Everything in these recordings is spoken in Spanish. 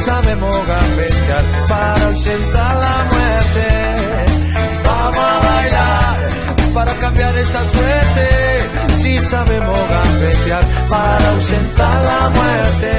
Sabemos gambetear para ausentar la muerte. Vamos a bailar para cambiar esta suerte. Si sabemos gambetear para ausentar la muerte.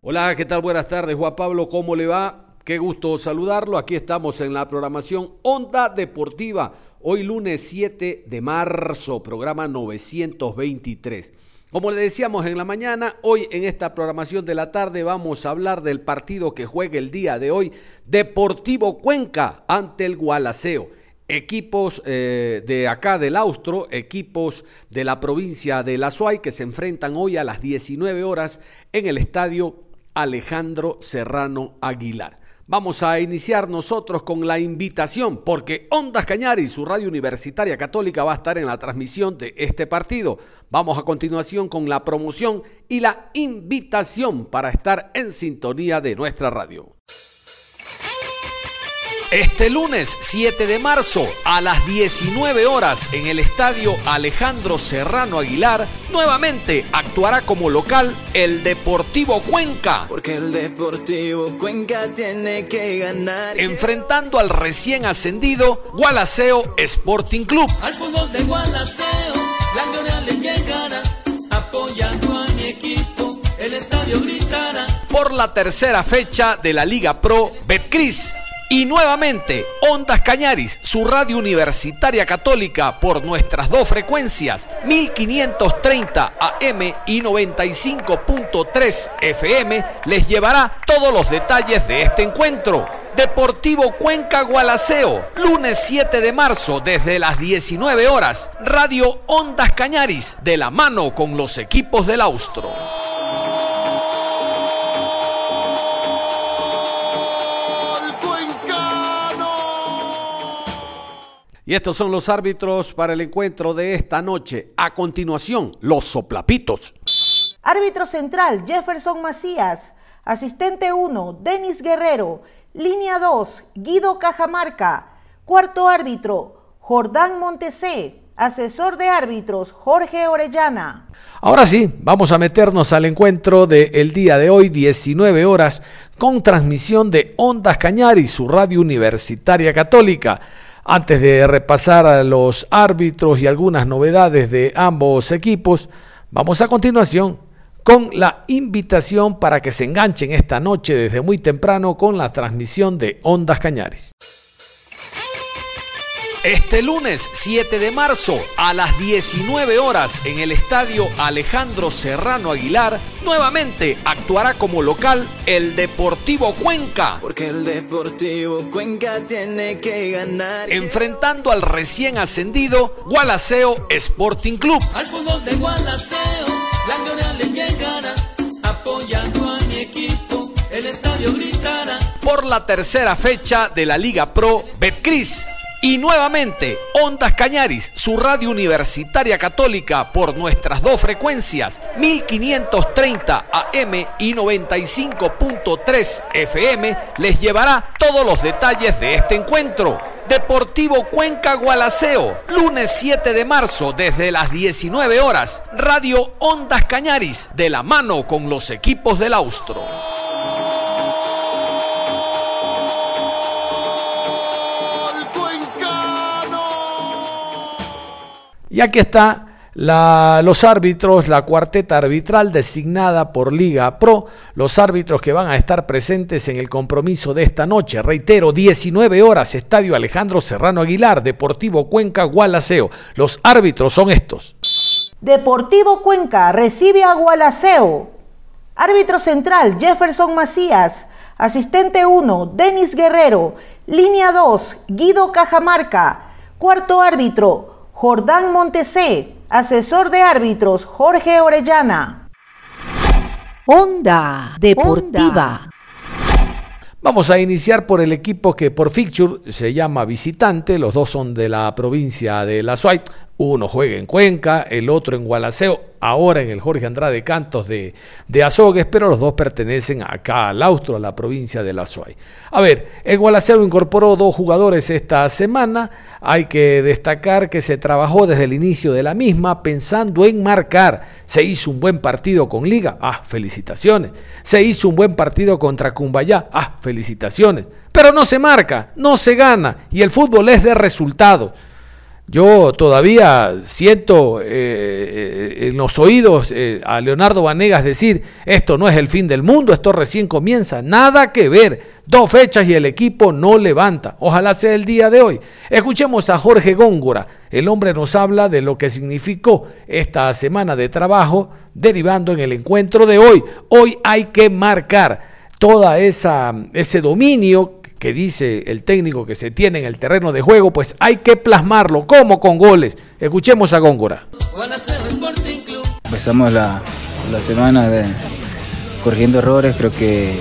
Hola, ¿qué tal? Buenas tardes, Juan Pablo, ¿cómo le va? Qué gusto saludarlo. Aquí estamos en la programación Onda Deportiva. Hoy lunes 7 de marzo, programa 923. Como le decíamos en la mañana, hoy en esta programación de la tarde vamos a hablar del partido que juega el día de hoy, Deportivo Cuenca ante el Gualaceo. Equipos eh, de acá del Austro, equipos de la provincia de La Suay que se enfrentan hoy a las 19 horas en el estadio Alejandro Serrano Aguilar. Vamos a iniciar nosotros con la invitación, porque Ondas Cañari, su radio universitaria católica, va a estar en la transmisión de este partido. Vamos a continuación con la promoción y la invitación para estar en sintonía de nuestra radio. Este lunes 7 de marzo a las 19 horas en el estadio Alejandro Serrano Aguilar, nuevamente actuará como local el Deportivo Cuenca. Porque el Deportivo Cuenca tiene que ganar. Enfrentando al recién ascendido Gualaceo Sporting Club. Al fútbol de Gualaceo, la le llegará apoyando a mi equipo. El estadio gritará. Por la tercera fecha de la Liga Pro Betcris. Y nuevamente, Ondas Cañaris, su radio universitaria católica por nuestras dos frecuencias, 1530 AM y 95.3 FM, les llevará todos los detalles de este encuentro. Deportivo Cuenca Gualaceo, lunes 7 de marzo desde las 19 horas, Radio Ondas Cañaris, de la mano con los equipos del Austro. Y estos son los árbitros para el encuentro de esta noche. A continuación, los soplapitos. Árbitro central, Jefferson Macías. Asistente 1, Denis Guerrero. Línea 2, Guido Cajamarca. Cuarto árbitro, Jordán Montesé. Asesor de árbitros, Jorge Orellana. Ahora sí, vamos a meternos al encuentro del día de hoy, 19 horas, con transmisión de Ondas Cañari, su radio universitaria católica. Antes de repasar a los árbitros y algunas novedades de ambos equipos, vamos a continuación con la invitación para que se enganchen esta noche desde muy temprano con la transmisión de Ondas Cañares. Este lunes 7 de marzo a las 19 horas en el estadio Alejandro Serrano Aguilar, nuevamente actuará como local el Deportivo Cuenca. Porque el Deportivo Cuenca tiene que ganar. Enfrentando al recién ascendido Gualaceo Sporting Club. Al fútbol de Gualaceo, la le llegará, apoyando a mi equipo, el estadio gritará. Por la tercera fecha de la Liga Pro Betcris. Y nuevamente, Ondas Cañaris, su radio universitaria católica por nuestras dos frecuencias, 1530 AM y 95.3 FM, les llevará todos los detalles de este encuentro. Deportivo Cuenca Gualaceo, lunes 7 de marzo desde las 19 horas, Radio Ondas Cañaris, de la mano con los equipos del Austro. Y aquí está los árbitros, la cuarteta arbitral designada por Liga Pro, los árbitros que van a estar presentes en el compromiso de esta noche. Reitero, 19 horas, Estadio Alejandro Serrano Aguilar, Deportivo Cuenca, Gualaceo. Los árbitros son estos. Deportivo Cuenca recibe a Gualaceo. Árbitro central, Jefferson Macías. Asistente 1, Denis Guerrero. Línea 2, Guido Cajamarca. Cuarto árbitro, Jordán Montesé. Asesor de árbitros, Jorge Orellana. Onda Deportiva. Vamos a iniciar por el equipo que por fixture se llama visitante, los dos son de la provincia de La Suay. Uno juega en Cuenca, el otro en Gualaceo, ahora en el Jorge Andrade Cantos de, de Azogues, pero los dos pertenecen acá al Austro, a la provincia de La Suay. A ver, el Gualaceo incorporó dos jugadores esta semana. Hay que destacar que se trabajó desde el inicio de la misma pensando en marcar. Se hizo un buen partido con Liga. Ah, felicitaciones. Se hizo un buen partido contra Cumbayá. Ah, felicitaciones. Pero no se marca, no se gana y el fútbol es de resultado. Yo todavía siento eh, eh, en los oídos eh, a Leonardo Vanegas decir, esto no es el fin del mundo, esto recién comienza, nada que ver, dos fechas y el equipo no levanta, ojalá sea el día de hoy. Escuchemos a Jorge Góngora, el hombre nos habla de lo que significó esta semana de trabajo derivando en el encuentro de hoy. Hoy hay que marcar toda esa ese dominio que dice el técnico que se tiene en el terreno de juego, pues hay que plasmarlo, como con goles. Escuchemos a Góngora. Empezamos la, semana corrigiendo errores, creo que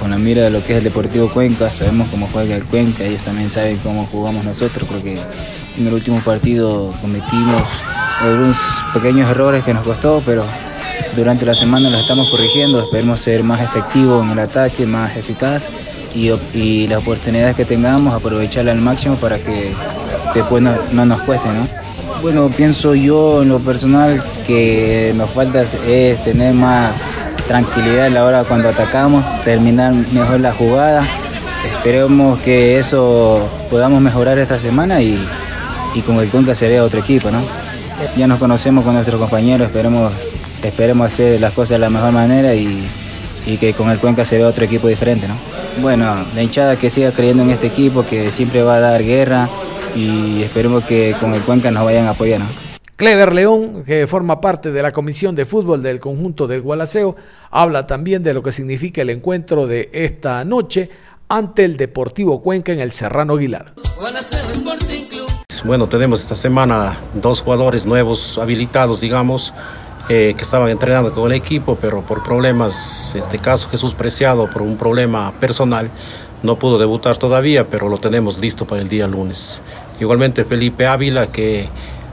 con la mira de lo que es el Deportivo Cuenca, sabemos cómo juega el Cuenca, ellos también saben cómo jugamos nosotros, creo que en el último partido cometimos algunos pequeños errores que nos costó, pero durante la semana los estamos corrigiendo, esperemos ser más efectivos en el ataque, más eficaz y, las oportunidades que tengamos, aprovecharla al máximo para que después no, no nos cueste, ¿no? Bueno, pienso yo en lo personal que nos falta es tener más tranquilidad a la hora cuando atacamos, terminar mejor la jugada. Esperemos que eso podamos mejorar esta semana y, y con el Cuenca se vea otro equipo, ¿no? Ya nos conocemos con nuestros compañeros, esperemos, esperemos hacer las cosas de la mejor manera y, y que con el Cuenca se vea otro equipo diferente, ¿no? Bueno, la hinchada que siga creyendo en este equipo, que siempre va a dar guerra y esperemos que con el Cuenca nos vayan a apoyar. ¿no? Clever León, que forma parte de la Comisión de Fútbol del conjunto del Gualaceo, habla también de lo que significa el encuentro de esta noche ante el Deportivo Cuenca en el Serrano Aguilar. Bueno, tenemos esta semana dos jugadores nuevos habilitados, digamos, eh, que estaban entrenando con el equipo, pero por problemas, este caso Jesús Preciado, por un problema personal, no pudo debutar todavía, pero lo tenemos listo para el día lunes. Igualmente Felipe Ávila, que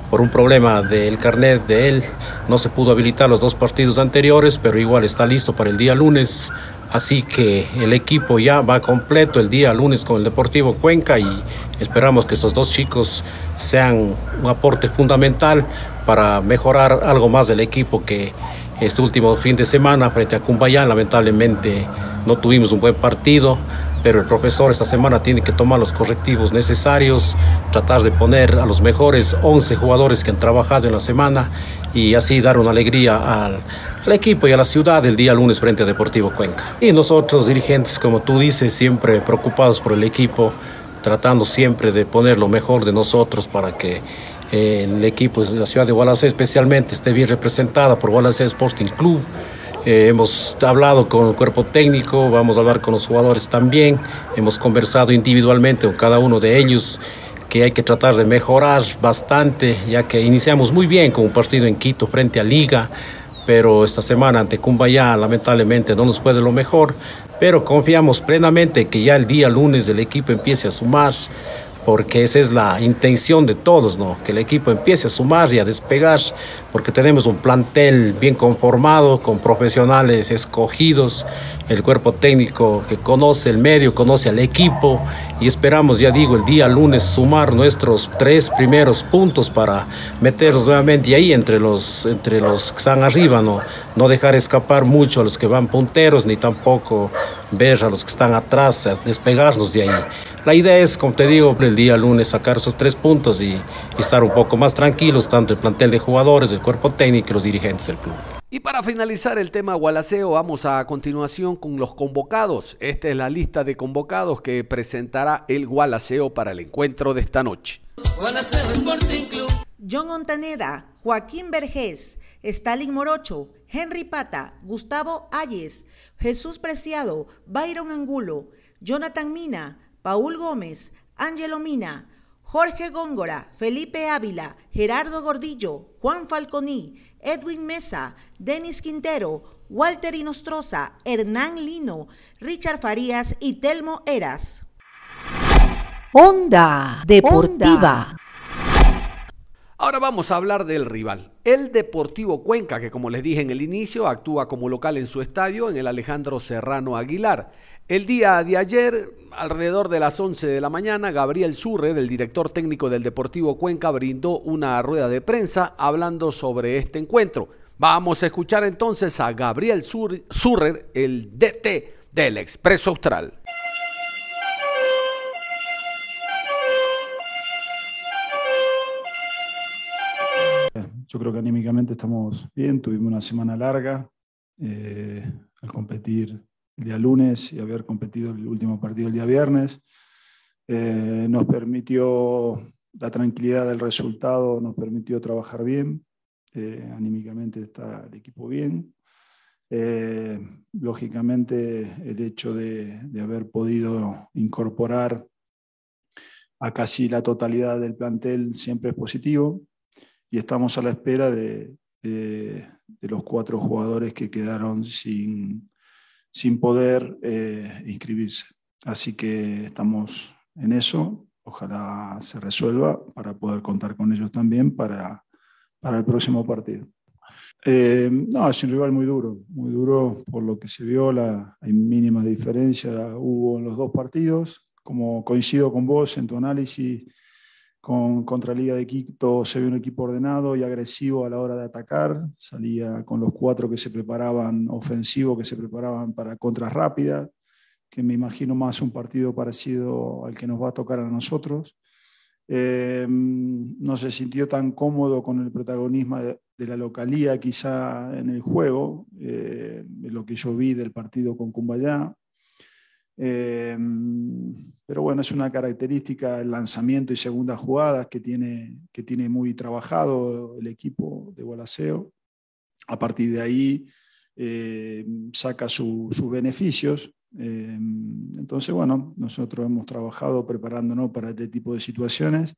por un problema del carnet de él no se pudo habilitar los dos partidos anteriores, pero igual está listo para el día lunes. Así que el equipo ya va completo el día lunes con el Deportivo Cuenca y esperamos que estos dos chicos sean un aporte fundamental para mejorar algo más del equipo que este último fin de semana frente a Cumbayán. Lamentablemente no tuvimos un buen partido pero el profesor esta semana tiene que tomar los correctivos necesarios, tratar de poner a los mejores 11 jugadores que han trabajado en la semana y así dar una alegría al, equipo y a la ciudad el día lunes frente a Deportivo Cuenca. Y nosotros dirigentes, como tú dices, siempre preocupados por el equipo, tratando siempre de poner lo mejor de nosotros para que eh, el equipo de la ciudad de Gualacé especialmente esté bien representada por Gualacé Sporting Club. Eh, hemos hablado con el cuerpo técnico, vamos a hablar con los jugadores también, hemos conversado individualmente con cada uno de ellos que hay que tratar de mejorar bastante, ya que iniciamos muy bien con un partido en Quito frente a Liga, pero esta semana ante Cumbayá lamentablemente no nos puede lo mejor, pero confiamos plenamente que ya el día lunes el equipo empiece a sumar, porque esa es la intención de todos, ¿no? Que el equipo empiece a sumar y a despegar, porque tenemos un plantel bien conformado, con profesionales escogidos, el cuerpo técnico que conoce el medio, conoce al equipo, y esperamos, ya digo, el día lunes sumar nuestros tres primeros puntos para meternos nuevamente ahí entre los, entre los que están arriba, ¿no? No dejar escapar mucho a los que van punteros, ni tampoco ver a los que están atrás, despegarnos de ahí. La idea es, como te digo, el día lunes sacar esos tres puntos y, y, estar un poco más tranquilos, tanto el plantel de jugadores, el cuerpo técnico y los dirigentes del club. Y para finalizar el tema Gualaceo, vamos a continuación con los convocados. Esta es la lista de convocados que presentará el Gualaceo para el encuentro de esta noche. John Ontaneda, Joaquín Vergés, Stalin Morocho, Henry Pata, Gustavo Ayes, Jesús Preciado, Byron Angulo, Jonathan Mina, Paul Gómez, Ángelo Mina, Jorge Góngora, Felipe Ávila, Gerardo Gordillo, Juan Falconí, Edwin Mesa, Denis Quintero, Walter Inostroza, Hernán Lino, Richard Farías y Telmo Eras. Onda Deportiva. Ahora vamos a hablar del rival, el Deportivo Cuenca, que como les dije en el inicio, actúa como local en su estadio, en el Alejandro Serrano Aguilar. El día de ayer, alrededor de las 11 de la mañana, Gabriel Surre, del director técnico del Deportivo Cuenca, brindó una rueda de prensa hablando sobre este encuentro. Vamos a escuchar entonces a Gabriel Surre, el DT del Expreso Austral. Yo creo que anímicamente estamos bien, tuvimos una semana larga eh, al competir el día lunes y haber competido el último partido el día viernes. Eh, nos permitió la tranquilidad del resultado, nos permitió trabajar bien, eh, anímicamente está el equipo bien. lógicamente el hecho de, de haber podido incorporar a casi la totalidad del plantel siempre es positivo y estamos a la espera de, los cuatro jugadores que quedaron sin, sin poder eh, inscribirse. Así que estamos en eso, ojalá se resuelva para poder contar con ellos también para, para el próximo partido. Eh, no, es un rival muy duro, muy duro por lo que se vio, la, hay mínima diferencia hubo en los dos partidos. Como coincido con vos en tu análisis, con, contra Liga de Quito se ve un equipo ordenado y agresivo a la hora de atacar. Salía con los cuatro que se preparaban ofensivos, que se preparaban para contras rápidas, que me imagino más un partido parecido al que nos va a tocar a nosotros. Eh, no se sintió tan cómodo con el protagonismo de, la localía quizá en el juego, eh, lo que yo vi del partido con Cumbayá. Eh, pero bueno, es una característica el lanzamiento y segundas jugadas que tiene, que tiene muy trabajado el equipo de Gualaceo. A partir de ahí eh, saca sus beneficios. Eh, entonces, bueno, nosotros hemos trabajado preparándonos para este tipo de situaciones.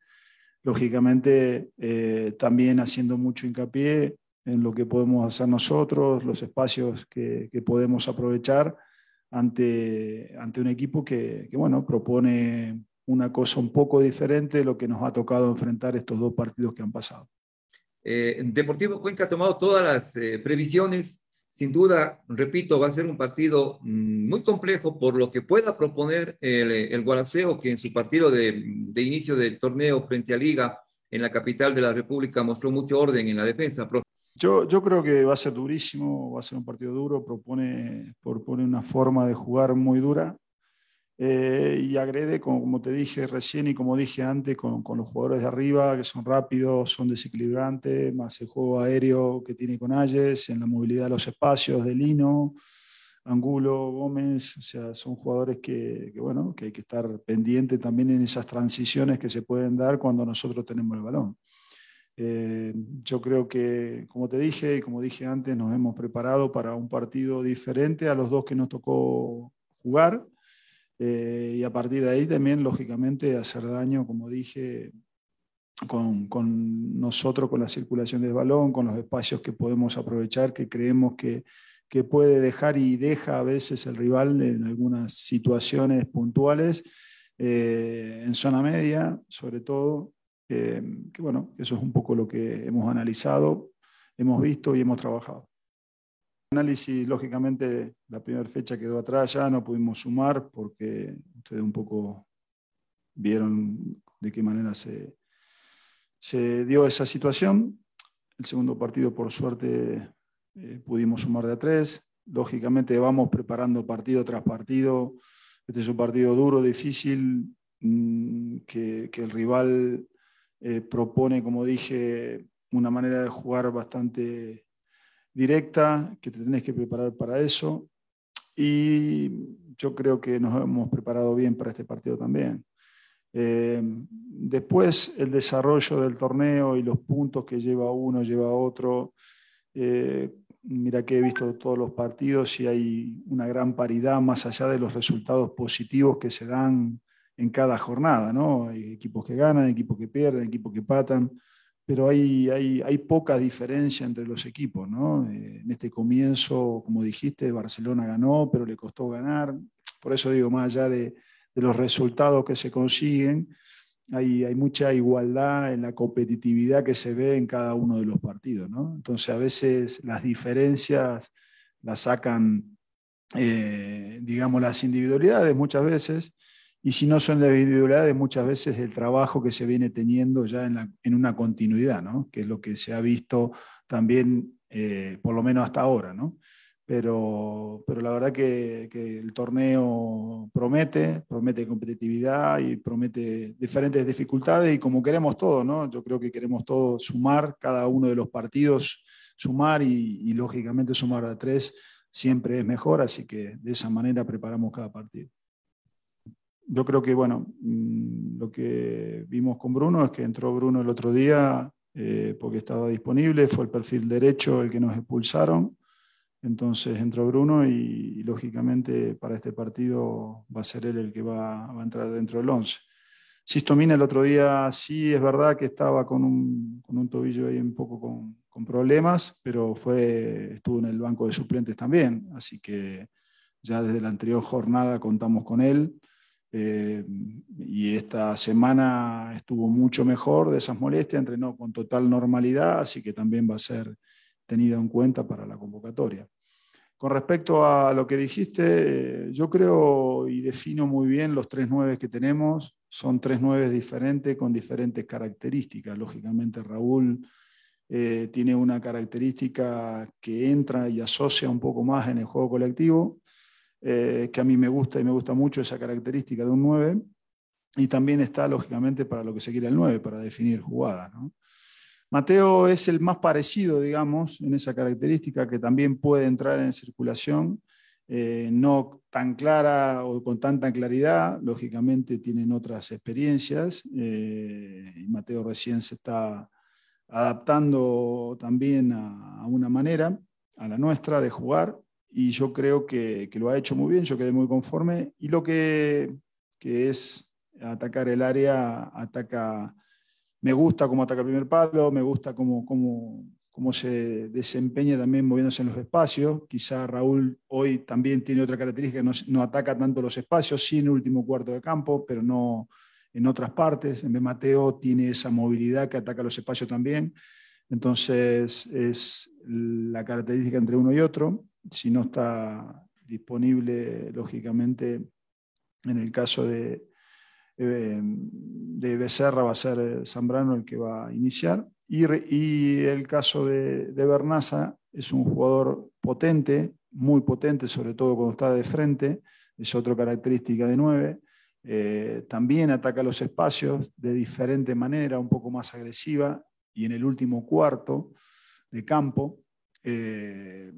Lógicamente, eh, también haciendo mucho hincapié en lo que podemos hacer nosotros, los espacios que, que podemos aprovechar ante, ante un equipo que, que, bueno, propone una cosa un poco diferente de lo que nos ha tocado enfrentar estos dos partidos que han pasado. Eh, Deportivo Cuenca ha tomado todas las eh, previsiones. Sin duda, repito, va a ser un partido mm, muy complejo por lo que pueda proponer el, el que en su partido de, de, inicio del torneo frente a Liga en la capital de la República mostró mucho orden en la defensa. Yo, creo que va a ser durísimo, va a ser un partido duro, propone, propone una forma de jugar muy dura eh, y agrede, como, te dije recién y como dije antes, con, con, los jugadores de arriba que son rápidos, son desequilibrantes, más el juego aéreo que tiene con Ayes, en la movilidad de los espacios de Lino, Angulo, Gómez, o sea, son jugadores que, que, bueno, que hay que estar pendiente también en esas transiciones que se pueden dar cuando nosotros tenemos el balón. Eh, yo creo que, como te dije y como dije antes, nos hemos preparado para un partido diferente a los dos que nos tocó jugar. Eh, y a partir de ahí también, lógicamente, hacer daño, como dije, con, con, nosotros, con la circulación del balón, con los espacios que podemos aprovechar, que creemos que, que puede dejar y deja a veces el rival en algunas situaciones puntuales, eh, en zona media, sobre todo, eh, que bueno, eso es un poco lo que hemos analizado, hemos visto y hemos trabajado. Análisis, lógicamente, la primera fecha quedó atrás ya, no pudimos sumar porque ustedes un poco vieron de qué manera se, se dio esa situación. El segundo partido, por suerte, eh, pudimos sumar de a tres. Lógicamente, vamos preparando partido tras partido. Este es un partido duro, difícil, mmm, que, que el rival eh, propone, como dije, una manera de jugar bastante directa, que te tenés que preparar para eso. Y yo creo que nos hemos preparado bien para este partido también. Eh, después, el desarrollo del torneo y los puntos que lleva uno, lleva otro. Eh, mira que he visto todos los partidos y hay una gran paridad más allá de los resultados positivos que se dan en cada jornada, ¿no? Hay equipos que ganan, equipos que pierden, equipos que patan, pero hay, hay, hay poca diferencia entre los equipos, ¿no? Eh, en este comienzo, como dijiste, Barcelona ganó, pero le costó ganar. Por eso digo, más allá de, de los resultados que se consiguen, hay, hay, mucha igualdad en la competitividad que se ve en cada uno de los partidos, ¿no? Entonces, a veces las diferencias las sacan, eh, digamos, las individualidades muchas veces, y si no son las individualidades, muchas veces el trabajo que se viene teniendo ya en, una continuidad, ¿no? que es lo que se ha visto también, eh, por lo menos hasta ahora. ¿no? Pero, pero la verdad que, el torneo promete, promete competitividad y promete diferentes dificultades y como queremos todos, ¿no? yo creo que queremos todos sumar cada uno de los partidos, sumar y lógicamente sumar a tres siempre es mejor, así que de esa manera preparamos cada partido yo creo que, bueno, mm, lo que vimos con Bruno es que entró Bruno el otro día eh, porque estaba disponible, fue el perfil derecho el que nos expulsaron. Entonces entró Bruno y, lógicamente para este partido va a ser él el que va, va a entrar dentro del 11. Sistomina el otro día sí es verdad que estaba con un, con un tobillo ahí un poco con, con, problemas, pero fue, estuvo en el banco de suplentes también, así que ya desde la anterior jornada contamos con él. Eh, y esta semana estuvo mucho mejor de esas molestias, entrenó con total normalidad, así que también va a ser tenido en cuenta para la convocatoria. Con respecto a lo que dijiste, yo creo y defino muy bien los tres nueve que tenemos. Son tres nueve diferentes con diferentes características. Lógicamente, Raúl eh, tiene una característica que entra y asocia un poco más en el juego colectivo. Eh, que a mí me gusta y me gusta mucho esa característica de un 9, y también está lógicamente para lo que se quiere el 9, para definir jugadas. Mateo es el más parecido, digamos, en esa característica que también puede entrar en circulación, eh, no tan clara o con tanta claridad, lógicamente tienen otras experiencias, eh, y Mateo recién se está adaptando también a una manera, a la nuestra, de jugar, y yo creo que, que, lo ha hecho muy bien, yo quedé muy conforme. Y lo que, que es atacar el área, ataca, me gusta cómo ataca el primer palo, me gusta cómo, cómo, cómo se desempeña también moviéndose en los espacios. Quizá Raúl hoy también tiene otra característica, no, no ataca tanto los espacios, sí en último cuarto de campo, pero no en otras partes. En Mateo tiene esa movilidad que ataca los espacios también. Entonces es la característica entre uno y otro si no está disponible, lógicamente, en el caso de, eh, de Becerra va a ser Zambrano el que va a iniciar. Y, el caso de, de Bernaza es un jugador potente, muy potente, sobre todo cuando está de frente, es otra característica de nueve. Eh, también ataca los espacios de diferente manera, un poco más agresiva, y en el último cuarto de campo eh,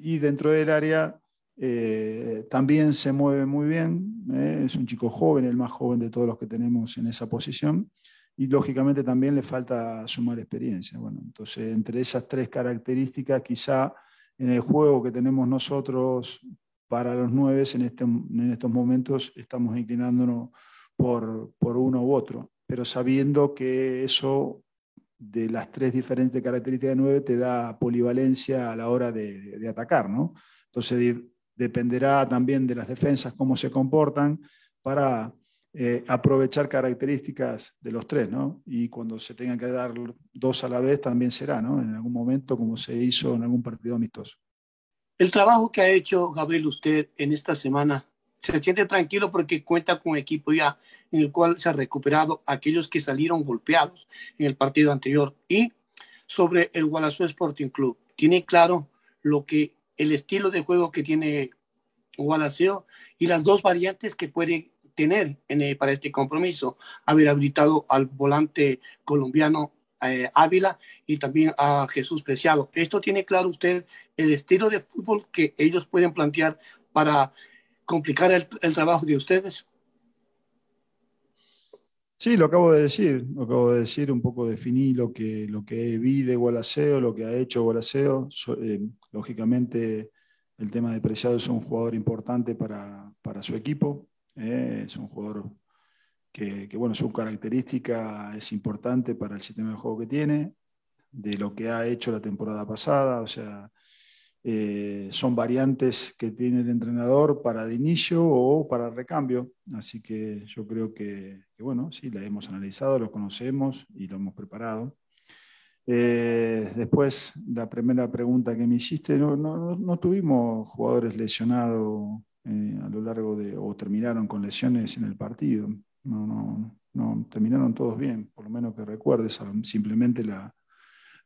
y dentro del área eh, también se mueve muy bien, eh, es un chico joven, el más joven de todos los que tenemos en esa posición, y lógicamente también le falta sumar experiencia. Bueno, entonces, entre esas tres características, quizá en el juego que tenemos nosotros para los nueve, en, este, en estos momentos estamos inclinándonos por, por uno u otro, pero sabiendo que eso de las tres diferentes características de 9 te da polivalencia a la hora de, de atacar, ¿no? Entonces dependerá también de las defensas cómo se comportan para eh, aprovechar características de los tres, ¿no? Y cuando se tengan que dar dos a la vez también será, ¿no? En algún momento como se hizo en algún partido amistoso. El trabajo que ha hecho Gabriel usted en esta semana se siente tranquilo porque cuenta con un equipo ya en el cual se ha recuperado aquellos que salieron golpeados en el partido anterior. Y sobre el Gualazú Sporting Club, tiene claro lo que el estilo de juego que tiene Gualaceo y las dos variantes que puede tener en para este compromiso. Haber habilitado al volante colombiano eh, Ávila y también a Jesús Preciado. ¿Esto tiene claro usted el estilo de fútbol que ellos pueden plantear para complicar el, el, trabajo de ustedes? Sí, lo acabo de decir, lo acabo de decir, un poco definí lo que, lo que vi de Gualaceo, lo que ha hecho Gualaceo. Eh, lógicamente, el tema de Preciado es un jugador importante para, para su equipo, eh, es un jugador que, bueno, su característica es importante para el sistema de juego que tiene, de lo que ha hecho la temporada pasada, o sea, eh, son variantes que tiene el entrenador para de inicio o para recambio. Así que yo creo que, bueno, sí, la hemos analizado, lo conocemos y lo hemos preparado. Eh, después, la primera pregunta que me hiciste, no, no, no tuvimos jugadores lesionados eh, a lo largo de, o terminaron con lesiones en el partido. No, no, no, terminaron todos bien, por lo menos que recuerdes, simplemente la,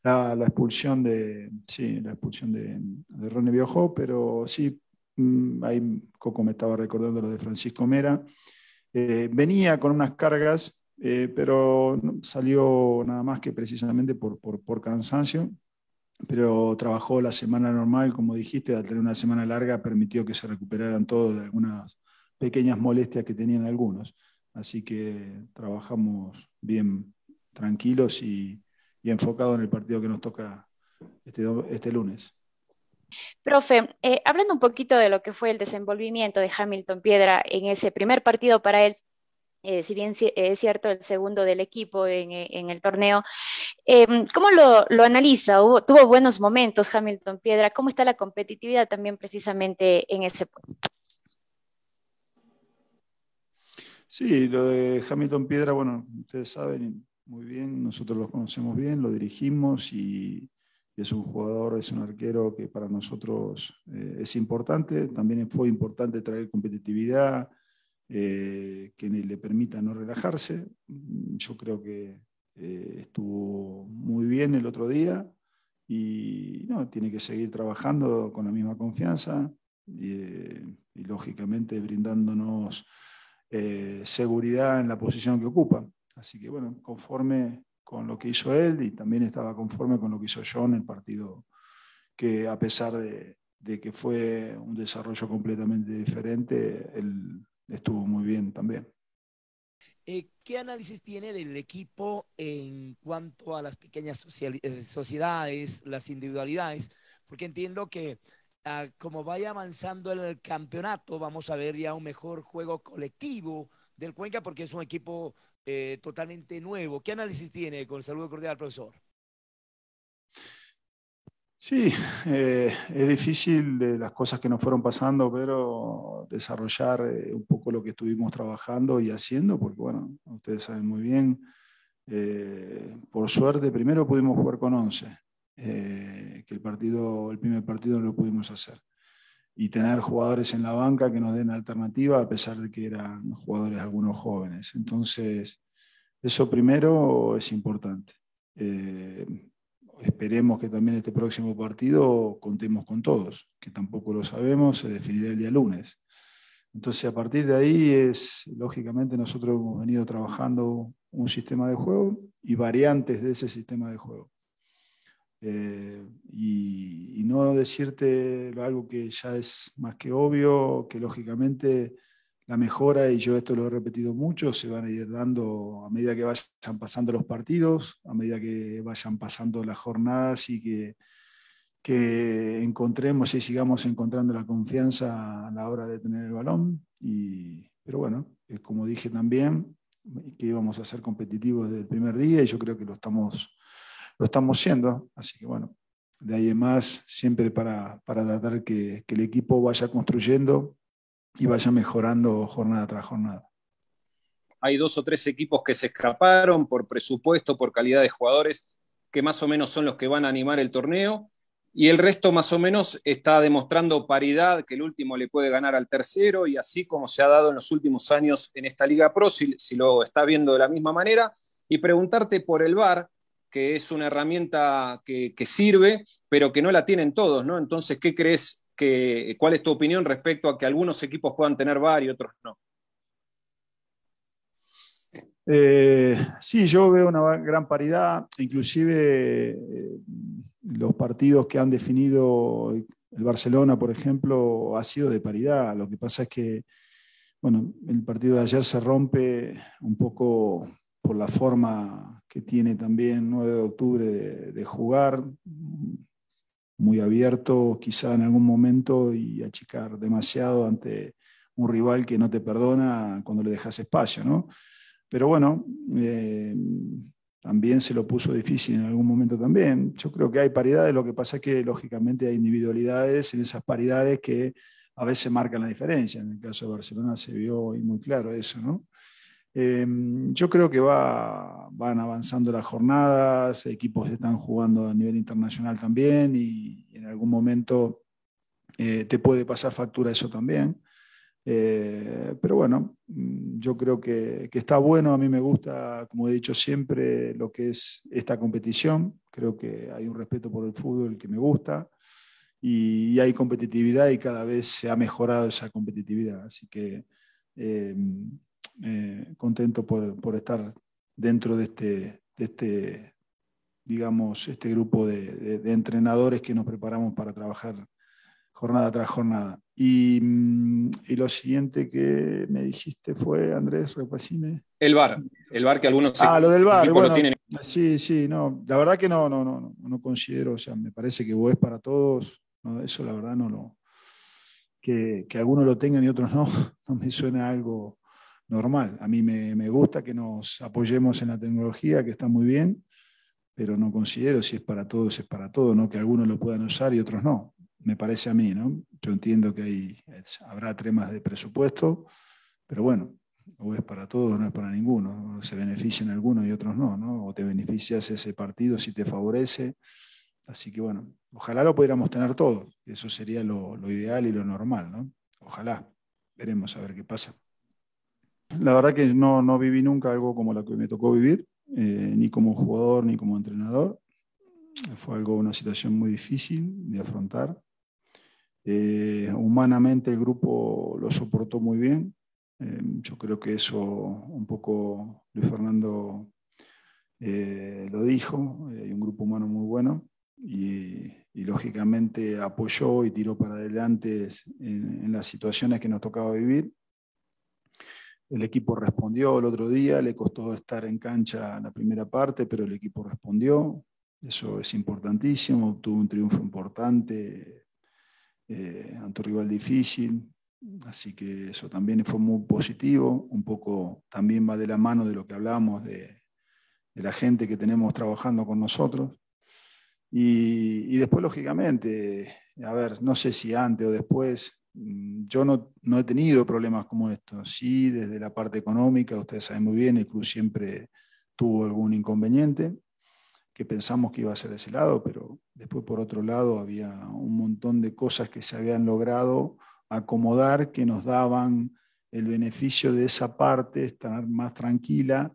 la, expulsión de, sí, la expulsión de, Ronnie Biojo, pero sí, mm, ahí Coco me estaba recordando lo de Francisco Mera. Eh, venía con unas cargas, eh, pero salió nada más que precisamente por, por, por, cansancio, pero trabajó la semana normal, como dijiste, al tener una semana larga permitió que se recuperaran todos de algunas pequeñas molestias que tenían algunos. Así que trabajamos bien tranquilos y, y enfocado en el partido que nos toca este, este lunes. Profe, eh, hablando un poquito de lo que fue el desenvolvimiento de Hamilton Piedra en ese primer partido para él, eh, si bien es cierto el segundo del equipo en, en el torneo, eh, ¿cómo lo, lo analiza? ¿Tuvo buenos momentos Hamilton Piedra? ¿Cómo está la competitividad también precisamente en ese punto? Sí, lo de Hamilton Piedra, bueno, ustedes saben, muy bien, nosotros lo conocemos bien, lo dirigimos y, es un jugador, es un arquero que para nosotros eh, es importante. También fue importante traer competitividad eh, que le permita no relajarse. Yo creo que eh, estuvo muy bien el otro día y no, tiene que seguir trabajando con la misma confianza y lógicamente brindándonos seguridad en la posición que ocupa. Así que bueno, conforme con lo que hizo él y también estaba conforme con lo que hizo yo en el partido, que a pesar de, que fue un desarrollo completamente diferente, él estuvo muy bien también. Eh, ¿Qué análisis tiene del equipo en cuanto a las pequeñas eh, sociedades, las individualidades? Porque entiendo que ah, como vaya avanzando el campeonato, vamos a ver ya un mejor juego colectivo del Cuenca, porque es un equipo eh, totalmente nuevo. ¿Qué análisis tiene con el saludo cordial, profesor? Sí, eh, es difícil de las cosas que nos fueron pasando, pero desarrollar eh, un poco lo que estuvimos trabajando y haciendo, porque bueno, ustedes saben muy bien, por suerte primero pudimos jugar con 11, que el partido, el primer partido no lo pudimos hacer y tener jugadores en la banca que nos den alternativa, a pesar de que eran jugadores algunos jóvenes. Entonces, eso primero es importante. Eh, esperemos que también este próximo partido contemos con todos, que tampoco lo sabemos, se definirá el día lunes. Entonces, a partir de ahí es, lógicamente, nosotros hemos venido trabajando un sistema de juego y variantes de ese sistema de juego. Eh, y, no decirte algo que ya es más que obvio, que lógicamente la mejora, y yo esto lo he repetido mucho, se van a ir dando a medida que vayan pasando los partidos, a medida que vayan pasando las jornadas y que, que encontremos y sigamos encontrando la confianza a la hora de tener el balón. Y, pero bueno, es como dije también, que íbamos a ser competitivos desde el primer día y yo creo que lo estamos lo estamos siendo. Así que bueno, de ahí más, siempre para, para tratar que, que el equipo vaya construyendo y vaya mejorando jornada tras jornada. Hay dos o tres equipos que se escaparon por presupuesto, por calidad de jugadores, que más o menos son los que van a animar el torneo. Y el resto más o menos está demostrando paridad, que el último le puede ganar al tercero, y así como se ha dado en los últimos años en esta Liga Pro, si, si lo está viendo de la misma manera. Y preguntarte por el VAR, que es una herramienta que, sirve, pero que no la tienen todos, ¿no? Entonces, ¿qué crees que, cuál es tu opinión respecto a que algunos equipos puedan tener VAR y otros no? Eh, sí, yo veo una gran paridad, inclusive eh, los partidos que han definido el Barcelona, por ejemplo, ha sido de paridad. Lo que pasa es que, bueno, el partido de ayer se rompe un poco por la forma que tiene también 9 de octubre de, jugar, muy abierto quizá en algún momento y achicar demasiado ante un rival que no te perdona cuando le dejas espacio, ¿no? pero bueno, eh, también se lo puso difícil en algún momento también. Yo creo que hay paridades, lo que pasa es que lógicamente hay individualidades en esas paridades que a veces marcan la diferencia. En el caso de Barcelona se vio muy claro eso, ¿no? Eh, yo creo que va, van avanzando las jornadas, equipos están jugando a nivel internacional también y, en algún momento eh, te puede pasar factura eso también. Eh, pero bueno, mm, yo creo que, que, está bueno, a mí me gusta, como he dicho siempre, lo que es esta competición. Creo que hay un respeto por el fútbol que me gusta y, y hay competitividad y cada vez se ha mejorado esa competitividad. Así que eh, eh, contento por, por, estar dentro de este, de este digamos, este grupo de, de, de entrenadores que nos preparamos para trabajar jornada tras jornada. Y, mm, y, lo siguiente que me dijiste fue, Andrés, repasime. El bar, el bar que algunos... Ah, lo del bar, bueno, tienen... sí, sí, no, la verdad que no, no, no, no, considero, o sea, me parece que vos es para todos, no, eso la verdad no lo... Que, que algunos lo tengan y otros no, no me suena algo normal. A mí me, gusta que nos apoyemos en la tecnología, que está muy bien, pero no considero si es para todos, es para todos, ¿no? que algunos lo puedan usar y otros no me parece a mí, ¿no? Yo entiendo que hay, habrá temas de presupuesto, pero bueno, o es para todos o no es para ninguno. Se benefician algunos y otros no, ¿no? O te beneficias ese partido si te favorece. Así que bueno, ojalá lo pudiéramos tener todos. Eso sería lo, lo ideal y lo normal, ¿no? Ojalá. Veremos a ver qué pasa. La verdad que no, no viví nunca algo como lo que me tocó vivir, eh, ni como jugador ni como entrenador. Fue algo, una situación muy difícil de afrontar. Eh, humanamente el grupo lo soportó muy bien. Eh, yo creo que eso un poco Luis Fernando eh, lo dijo. Hay un grupo humano muy bueno y, y, lógicamente apoyó y tiró para adelante en, en las situaciones que nos tocaba vivir. El equipo respondió el otro día, le costó estar en cancha la primera parte, pero el equipo respondió. Eso es importantísimo, obtuvo un triunfo importante eh, ante un rival difícil, así que eso también fue muy positivo, un poco también va de la mano de lo que hablamos de, la gente que tenemos trabajando con nosotros. Y, y, después, lógicamente, a ver, no sé si antes o después, yo no, no he tenido problemas como estos. Sí, desde la parte económica, ustedes saben muy bien, el club siempre tuvo algún inconveniente que pensamos que iba a ser de ese lado, pero después por otro lado había un montón de cosas que se habían logrado acomodar que nos daban el beneficio de esa parte, estar más tranquila,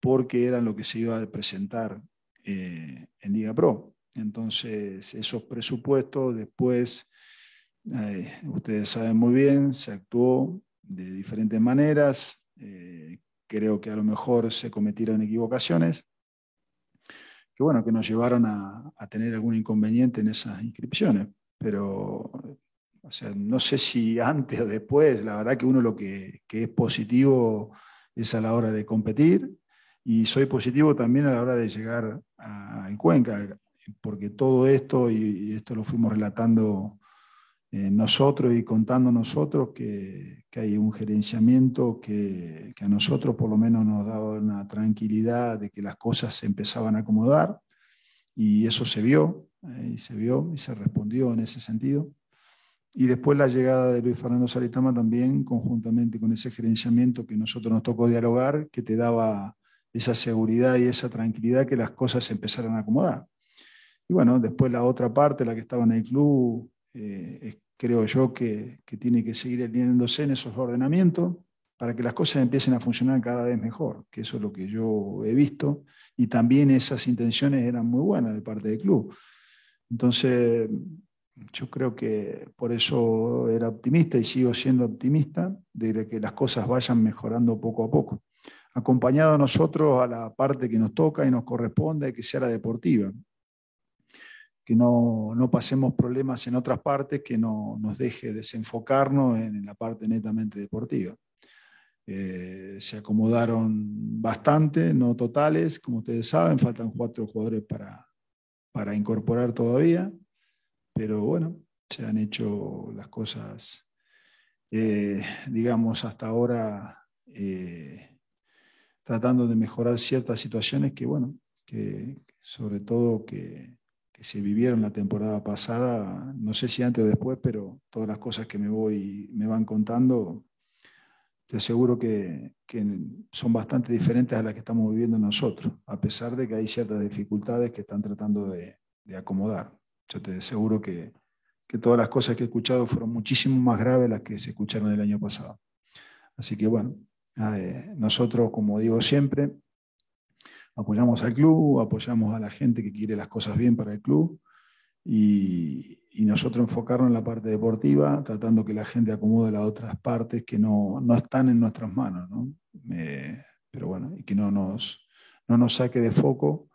porque era lo que se iba a presentar eh, en Liga Pro. Entonces, esos presupuestos después, ustedes saben muy bien, se actuó de diferentes maneras. Eh, creo que a lo mejor se cometieron equivocaciones, que bueno, que nos llevaron a, a, tener algún inconveniente en esas inscripciones. Pero, o sea, no sé si antes o después, la verdad que uno lo que, que es positivo es a la hora de competir y soy positivo también a la hora de llegar a, a Cuenca, porque todo esto, y, y esto lo fuimos relatando eh, nosotros y contando nosotros que, que hay un gerenciamiento que, que, a nosotros por lo menos nos daba una tranquilidad de que las cosas se empezaban a acomodar y eso se vio, eh, y se vio y se respondió en ese sentido. Y después la llegada de Luis Fernando Saritama también, conjuntamente con ese gerenciamiento que nosotros nos tocó dialogar, que te daba esa seguridad y esa tranquilidad que las cosas se empezaran a acomodar. Y bueno, después la otra parte, la que estaba en el club, eh, creo yo que, que, tiene que seguir alineándose en esos ordenamientos para que las cosas empiecen a funcionar cada vez mejor, que eso es lo que yo he visto, y también esas intenciones eran muy buenas de parte del club. Entonces, yo creo que por eso era optimista y sigo siendo optimista de que las cosas vayan mejorando poco a poco, acompañado a nosotros a la parte que nos toca y nos corresponde, que sea la deportiva que no, no, pasemos problemas en otras partes, que no nos deje desenfocarnos en, la parte netamente deportiva. Eh, se acomodaron bastante, no totales, como ustedes saben, faltan cuatro jugadores para, para incorporar todavía, pero bueno, se han hecho las cosas, eh, digamos, hasta ahora eh, tratando de mejorar ciertas situaciones que, bueno, que sobre todo que, que se vivieron la temporada pasada, no sé si antes o después, pero todas las cosas que me voy me van contando, te aseguro que, que, son bastante diferentes a las que estamos viviendo nosotros, a pesar de que hay ciertas dificultades que están tratando de, de acomodar. Yo te aseguro que, que, todas las cosas que he escuchado fueron muchísimo más graves las que se escucharon el año pasado. Así que bueno, eh, nosotros, como digo siempre, apoyamos al club, apoyamos a la gente que quiere las cosas bien para el club y, nosotros enfocarnos en la parte deportiva, tratando que la gente acomode las otras partes que no, no están en nuestras manos, ¿no? pero bueno, y que no nos, no nos saque de foco,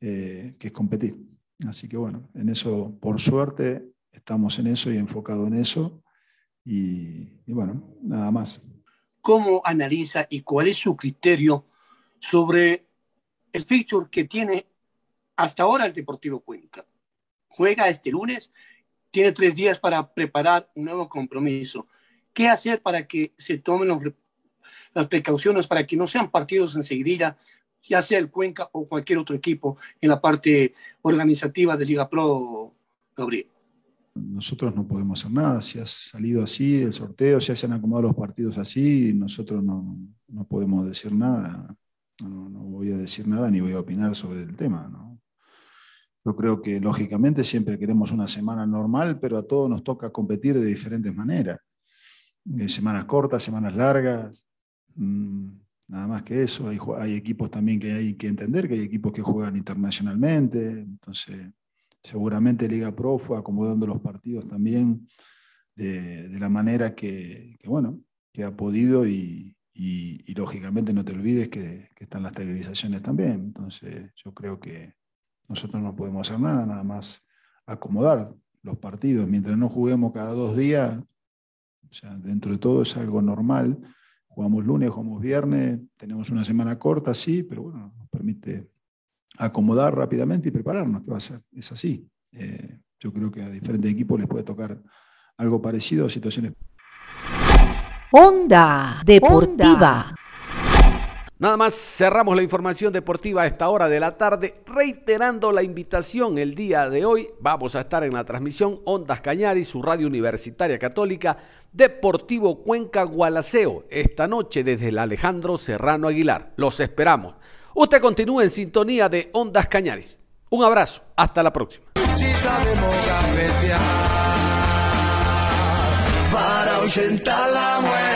eh, que es competir. Así que bueno, en eso, por suerte, estamos en eso y enfocados en eso. Y, y bueno, nada más. ¿Cómo analiza y cuál es su criterio sobre el feature que tiene hasta ahora el Deportivo Cuenca. Juega este lunes, tiene tres días para preparar un nuevo compromiso. ¿Qué hacer para que se tomen las precauciones para que no sean partidos en seguidilla, ya sea el Cuenca o cualquier otro equipo en la parte organizativa de Liga Pro, Gabriel? Nosotros no podemos hacer nada. Si ha salido así el sorteo, si se han acomodado los partidos así, nosotros no, no podemos decir nada no, voy a decir nada ni voy a opinar sobre el tema. ¿no? Yo creo que lógicamente siempre queremos una semana normal, pero a todos nos toca competir de diferentes maneras. De semanas cortas, semanas largas, mm, nada más que eso. Hay, equipos también que hay que entender, que hay equipos que juegan internacionalmente, entonces seguramente Liga Pro fue acomodando los partidos también de, la manera que, bueno, que ha podido y, y, lógicamente no te olvides que, están las televisaciones también. Entonces yo creo que nosotros no podemos hacer nada, nada más acomodar los partidos. Mientras no juguemos cada dos días, o sea, dentro de todo es algo normal. Jugamos lunes, jugamos viernes, tenemos una semana corta, sí, pero bueno, nos permite acomodar rápidamente y prepararnos, ¿qué va a ser? Es así. Eh, yo creo que a diferentes equipos les puede tocar algo parecido a situaciones Onda Deportiva. Nada más cerramos la información deportiva a esta hora de la tarde, reiterando la invitación el día de hoy. Vamos a estar en la transmisión Ondas Cañari, su radio universitaria católica, Deportivo Cuenca Gualaceo, esta noche desde el Alejandro Serrano Aguilar. Los esperamos. Usted continúe en sintonía de Ondas Cañaris. Un abrazo, hasta la próxima ahuyentar la muerte.